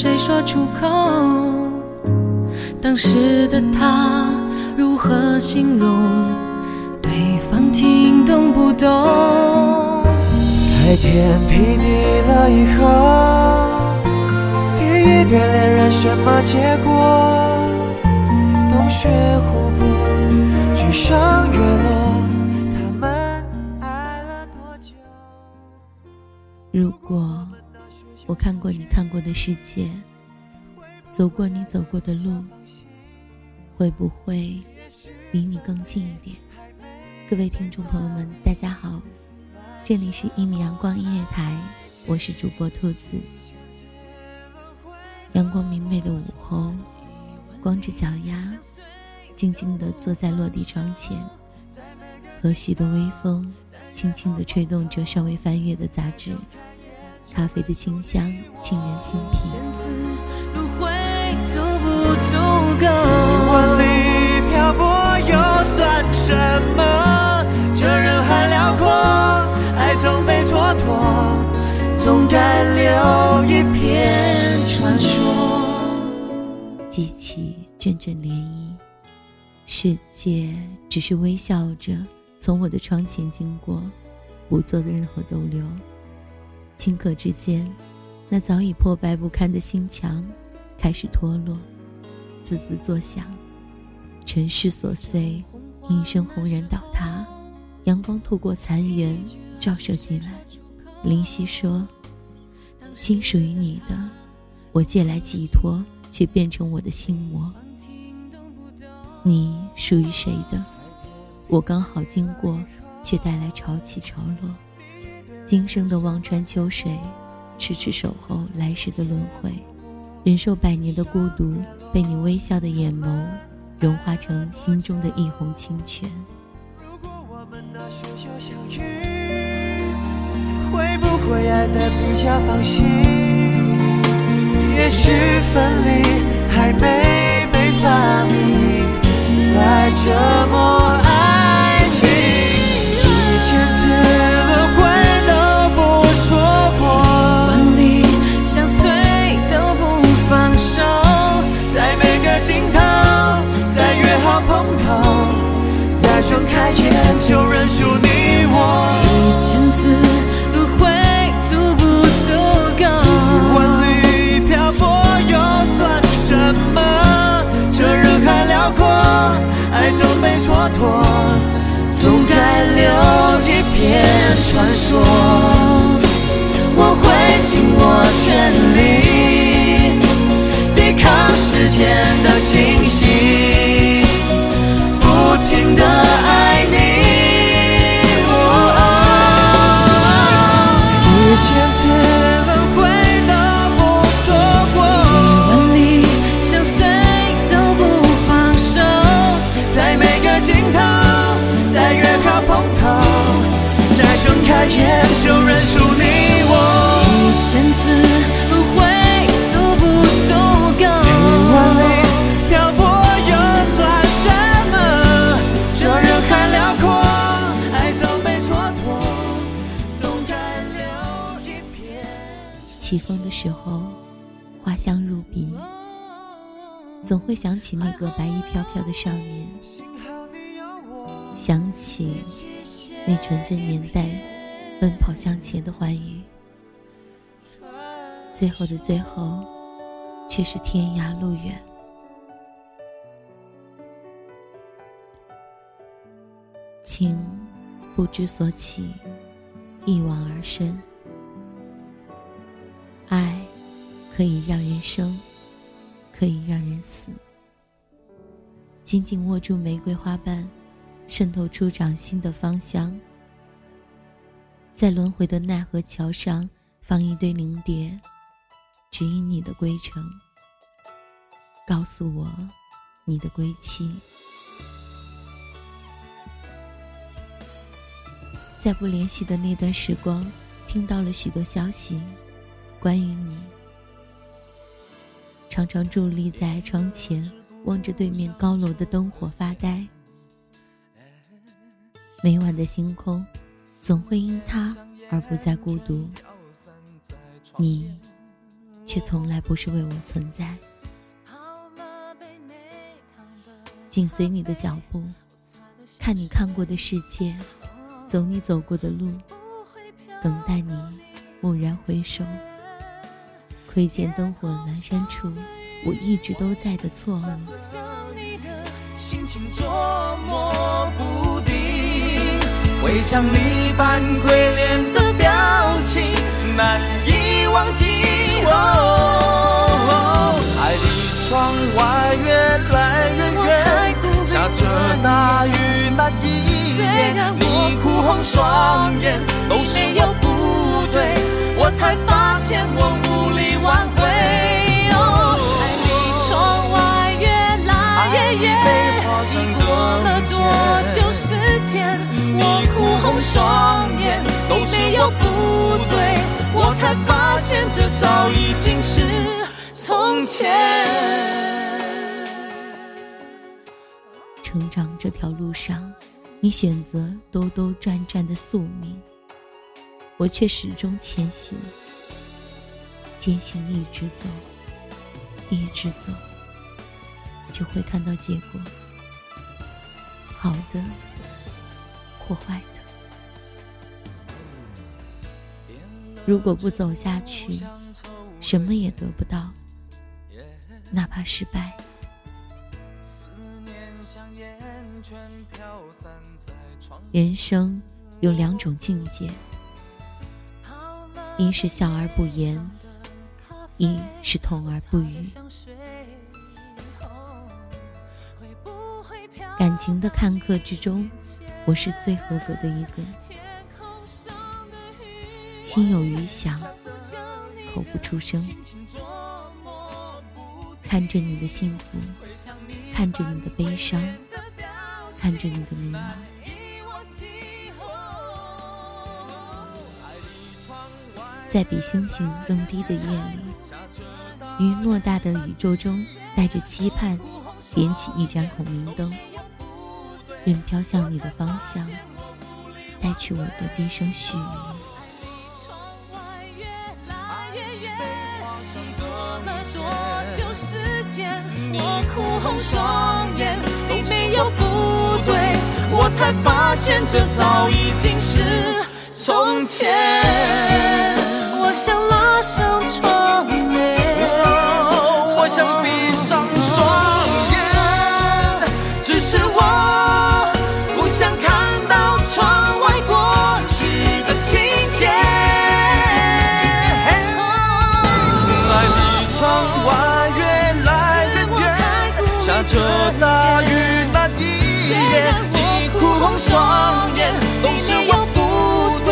谁说出口？当时的他如何形容？对方听懂不懂？开天辟地了以后，第一对恋人什么结果？洞穴湖泊，日升月落，他们爱了多久？如果我看过你看过的世界，走过你走过的路，会不会离你更近一点？各位听众朋友们，大家好，这里是一米阳光音乐台，我是主播兔子。阳光明媚的午后，光着脚丫，静静地坐在落地窗前，和煦的微风轻轻地吹动着尚未翻阅的杂志。咖啡的清香沁人心脾。千次路会足不足够？万里漂泊又算什么？这人海辽阔，爱总被蹉跎，总该留一片传说。激起阵阵涟漪，世界只是微笑着从我的窗前经过，不做任何逗留。顷刻之间，那早已破败不堪的心墙开始脱落，滋滋作响。尘世琐碎，应声轰然倒塌。阳光透过残垣照射进来。林夕说：“心属于你的，我借来寄托，却变成我的心魔。你属于谁的？我刚好经过，却带来潮起潮落。今生的望穿秋水，痴痴守候来世的轮回，忍受百年的孤独，被你微笑的眼眸融化成心中的一泓清泉。如果我们那时就相遇，会不会爱得比较放心？也许分离还没被发明，来折磨蹉跎，总该留一片传说。时候，花香入鼻，总会想起那个白衣飘飘的少年，想起那纯真年代奔跑向前的欢愉。最后的最后，却是天涯路远。情不知所起，一往而深。可以让人生，可以让人死。紧紧握住玫瑰花瓣，渗透出掌心的芳香。在轮回的奈何桥上，放一堆灵蝶，指引你的归程。告诉我，你的归期。在不联系的那段时光，听到了许多消息，关于你。常常伫立在窗前，望着对面高楼的灯火发呆。每晚的星空，总会因他而不再孤独。你，却从来不是为我存在。紧随你的脚步，看你看过的世界。走你走过的路，等待你蓦然回首，窥见灯火阑珊处，我一直都在的错误。心情捉摸不定，回想你扮鬼脸的表情，难以忘记。哦爱离窗外越来越远，下着大雨那一夜，你哭红双眼，都是我不对，我才发现我无力挽回。哦爱离窗外越来越远，已过了多久时间？我哭红双眼，都是我不对，我才发现这早已经是从前。成长这条路上，你选择兜兜转转的宿命，我却始终前行，坚信一直走，一直走，就会看到结果，好的或坏的。如果不走下去，什么也得不到，哪怕失败。人生有两种境界，一是笑而不言，一是痛而不语。感情的看客之中，我是最合格的一个。心有余响，口不出声。看着你的幸福，看着你的悲伤。看着你的迷茫，在比星星更低的夜里，于偌大的宇宙中，带着期盼，点起一盏孔明灯，任飘向你的方向，带去我的低声絮语。我哭红双眼，你没有不对，我才发现这早已经是从前。我想拉上窗帘，想闭上双眼，只是我不想看到窗外过去的情节。爱离窗外越来越远，下着大雨那一夜，你哭红双眼，都是我不对，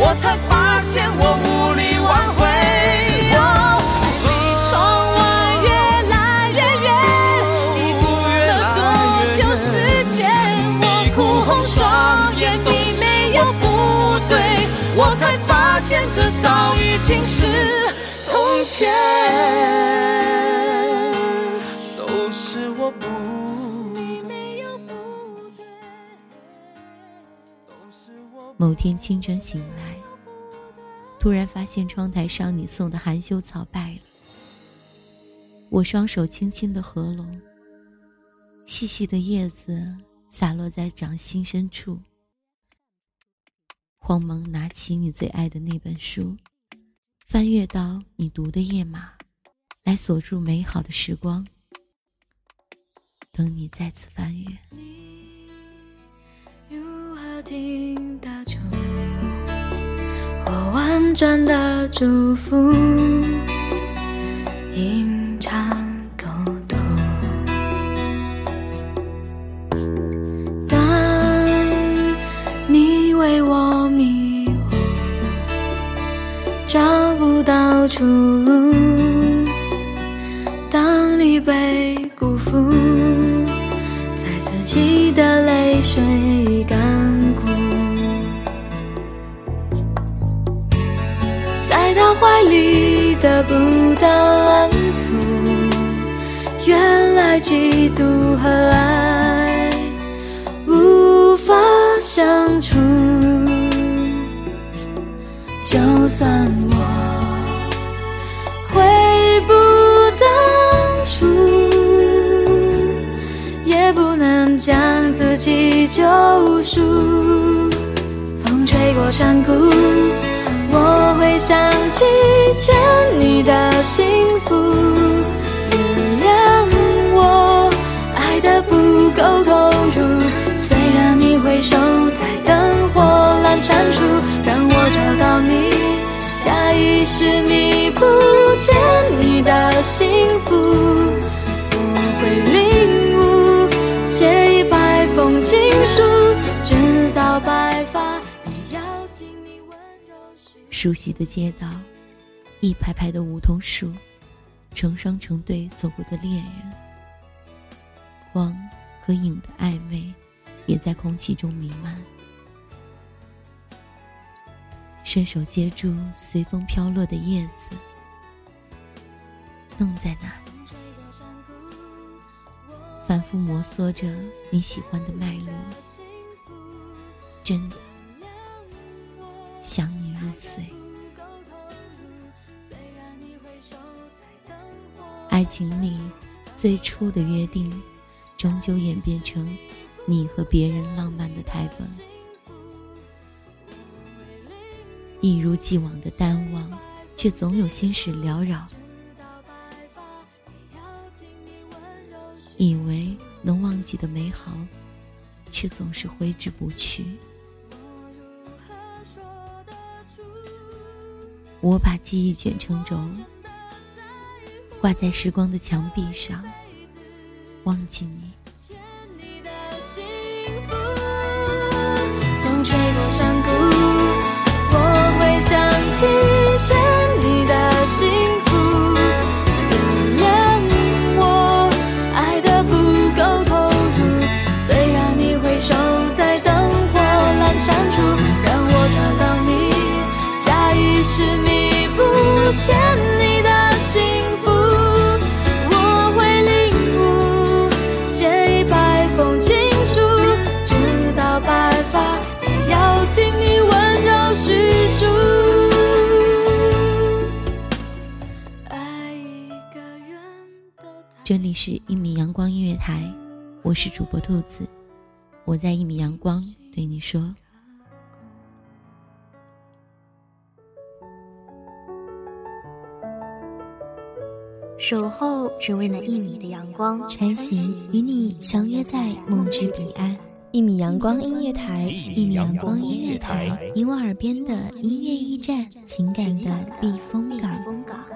我才发现我无力挽回。现这早已经是从前。都是我不，某天清晨醒来，突然发现窗台上你送的含羞草败了。我双手轻轻的合拢，细细的叶子洒落在掌心深处。慌忙拿起你最爱的那本书，翻阅到你读的页码，来锁住美好的时光。等你再次翻阅。听得出我婉转的祝福？隐藏沟通。当你为我出路；当你被辜负，在自己的泪水已干枯，在他怀里得不到安抚，原来嫉妒和爱无法相处。就算我将自己救赎。风吹过山谷，我会想起欠你的幸福。熟悉的街道，一排排的梧桐树，成双成对走过的恋人，光和影的暧昧，也在空气中弥漫。伸手接住随风飘落的叶子，弄在那里，反复摩挲着你喜欢的脉络，真的想你入睡。爱情里最初的约定，终究演变成你和别人浪漫的台本。一如既往的淡忘，却总有心事缭绕。以为能忘记的美好，却总是挥之不去。我把记忆卷成轴，挂在时光的墙壁上，忘记你。这里是一米阳光音乐台，我是主播兔子，我在一米阳光对你说。守候只为那一米的阳光，穿行与你相约在梦之彼岸。一米阳光音乐台，一米阳光音乐台，你我耳边的音乐驿站，情感的避风港。